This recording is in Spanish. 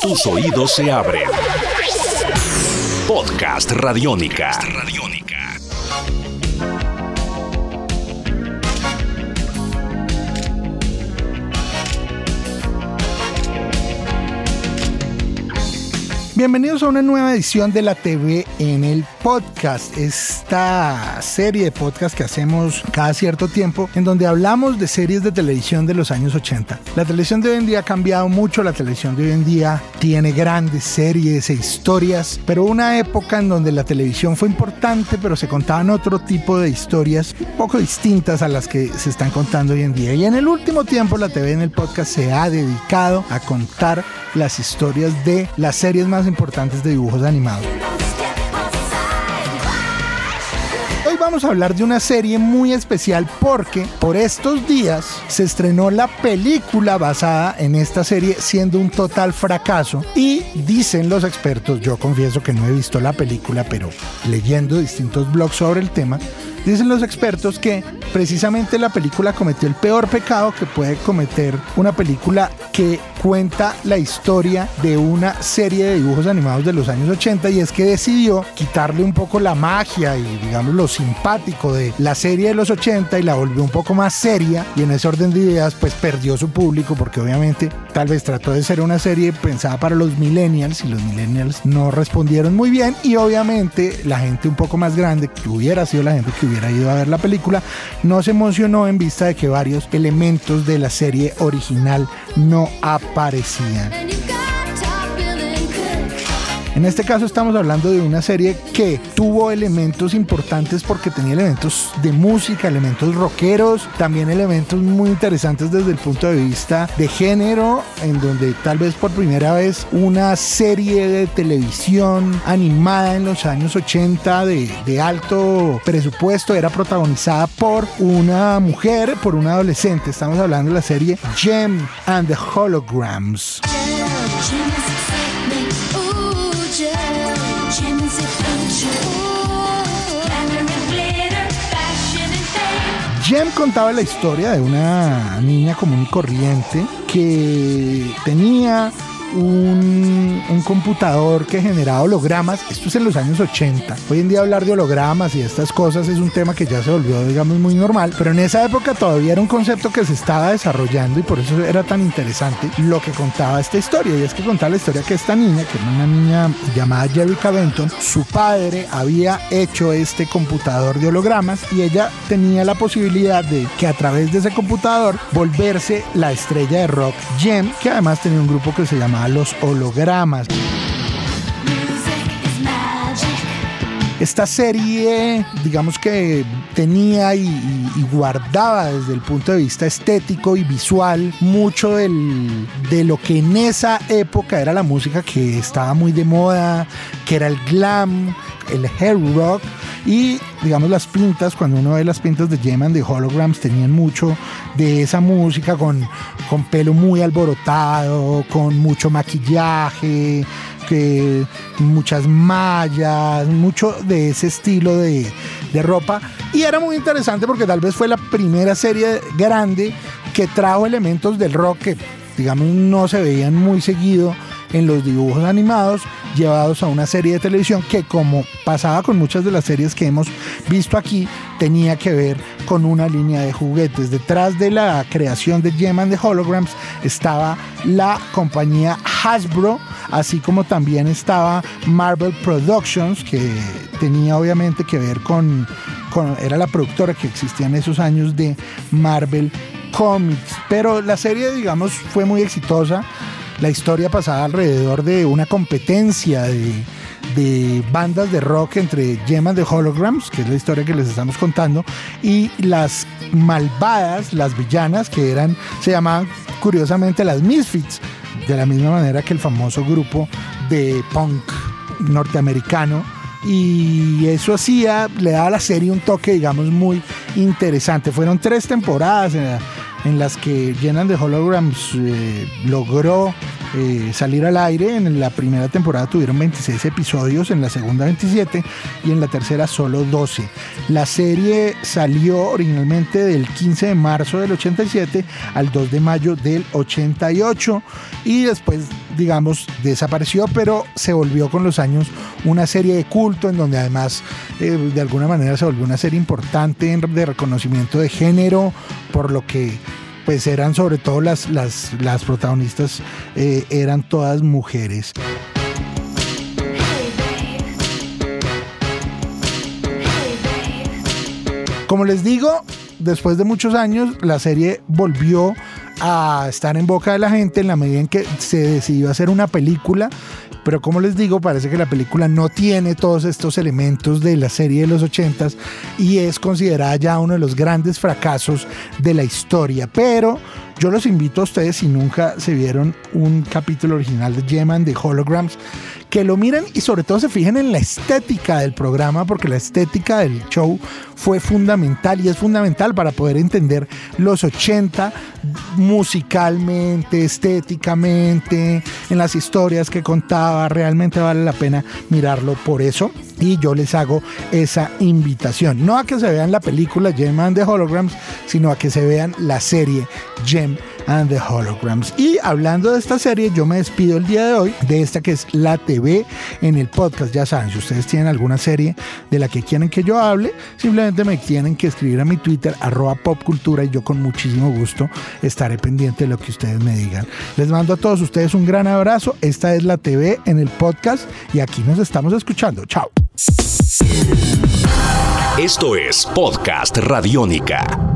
Tus oídos se abren. Podcast Radiónica. Bienvenidos a una nueva edición de la TV en el podcast, esta serie de podcast que hacemos cada cierto tiempo en donde hablamos de series de televisión de los años 80. La televisión de hoy en día ha cambiado mucho, la televisión de hoy en día tiene grandes series e historias, pero una época en donde la televisión fue importante, pero se contaban otro tipo de historias un poco distintas a las que se están contando hoy en día. Y en el último tiempo la TV en el podcast se ha dedicado a contar las historias de las series más importantes de dibujos animados. Hoy vamos a hablar de una serie muy especial porque por estos días se estrenó la película basada en esta serie siendo un total fracaso y dicen los expertos, yo confieso que no he visto la película pero leyendo distintos blogs sobre el tema, dicen los expertos que precisamente la película cometió el peor pecado que puede cometer una película que cuenta la historia de una serie de dibujos animados de los años 80 y es que decidió quitarle un poco la magia y digamos lo simpático de la serie de los 80 y la volvió un poco más seria y en ese orden de ideas pues perdió su público porque obviamente tal vez trató de ser una serie pensada para los millennials y los millennials no respondieron muy bien y obviamente la gente un poco más grande que hubiera sido la gente que hubiera ido a ver la película no se emocionó en vista de que varios elementos de la serie original no aparecían. En este caso estamos hablando de una serie que tuvo elementos importantes porque tenía elementos de música, elementos rockeros, también elementos muy interesantes desde el punto de vista de género, en donde tal vez por primera vez una serie de televisión animada en los años 80 de, de alto presupuesto era protagonizada por una mujer, por una adolescente. Estamos hablando de la serie Gem and the Holograms. Jem contaba la historia de una niña común y corriente que tenía un, un, computador que generaba hologramas. Esto es en los años 80. Hoy en día hablar de hologramas y estas cosas es un tema que ya se volvió, digamos, muy normal. Pero en esa época todavía era un concepto que se estaba desarrollando y por eso era tan interesante lo que contaba esta historia. Y es que contaba la historia que esta niña, que era una niña llamada Jerrica Benton, su padre había hecho este computador de hologramas y ella tenía la posibilidad de que a través de ese computador volverse la estrella de rock Jem, que además tenía un grupo que se llamaba los hologramas. Esta serie, digamos que tenía y, guardaba desde el punto de vista estético y visual mucho de lo que en esa época era la música que estaba muy de moda, que era el glam, el hair rock y digamos las pintas, cuando uno ve las pintas de Geman de Holograms tenían mucho de esa música con, con pelo muy alborotado, con mucho maquillaje, que muchas mallas, mucho de ese estilo de, de ropa. Y era muy interesante porque tal vez fue la primera serie grande que trajo elementos del rock que digamos no se veían muy seguido en los dibujos animados llevados a una serie de televisión que como pasaba con muchas de las series que hemos visto aquí tenía que ver con una línea de juguetes. Detrás de la creación de Geman de Holograms estaba la compañía Hasbro, así como también estaba Marvel Productions, que tenía obviamente que ver con era la productora que existía en esos años de Marvel Comics. Pero la serie, digamos, fue muy exitosa la historia pasaba alrededor de una competencia de, bandas de rock entre Gemas de Holograms, que es la historia que les estamos contando, y las malvadas, las villanas, que eran, se llamaban curiosamente las Misfits, de la misma manera que el famoso grupo de punk norteamericano. Y eso hacía, le daba a la serie un toque, digamos, muy interesante. Fueron tres temporadas. En, en las que Llenan de Holograms eh, logró eh, salir al aire. En la primera temporada tuvieron 26 episodios, en la segunda 27 y en la tercera solo 12. La serie salió originalmente del 15 de marzo del 87 al 2 de mayo del 88 y después digamos, desapareció, pero se volvió con los años una serie de culto en donde además eh, de alguna manera se volvió una serie importante de reconocimiento de género, por lo que pues eran sobre todo las, las, las protagonistas, eh, eran todas mujeres. Como les digo, después de muchos años, la serie volvió a estar en boca de la gente en la medida en que se decidió hacer una película. Pero como les digo, parece que la película no tiene todos estos elementos de la serie de los ochentas y es considerada ya uno de los grandes fracasos de la historia. Pero yo los invito a ustedes, si nunca se vieron un capítulo original de Geman de Holograms, que lo miren y sobre todo se fijen en la estética del programa, porque la estética del show fue fundamental y es fundamental para poder entender los 80 musicalmente, estéticamente, en las historias que contaba. Realmente vale la pena mirarlo por eso y yo les hago esa invitación. No a que se vean la película Gem and the Holograms, sino a que se vean la serie Gem and the Holograms. Y hablando de esta serie, yo me despido el día de hoy de esta que es la TV en el podcast. Ya saben, si ustedes tienen alguna serie de la que quieren que yo hable, simplemente me tienen que escribir a mi Twitter, arroba popcultura, y yo con muchísimo gusto estaré pendiente de lo que ustedes me digan. Les mando a todos ustedes un gran abrazo. Esta es la TV en el podcast y aquí nos estamos escuchando. Chao. Esto es Podcast Radiónica.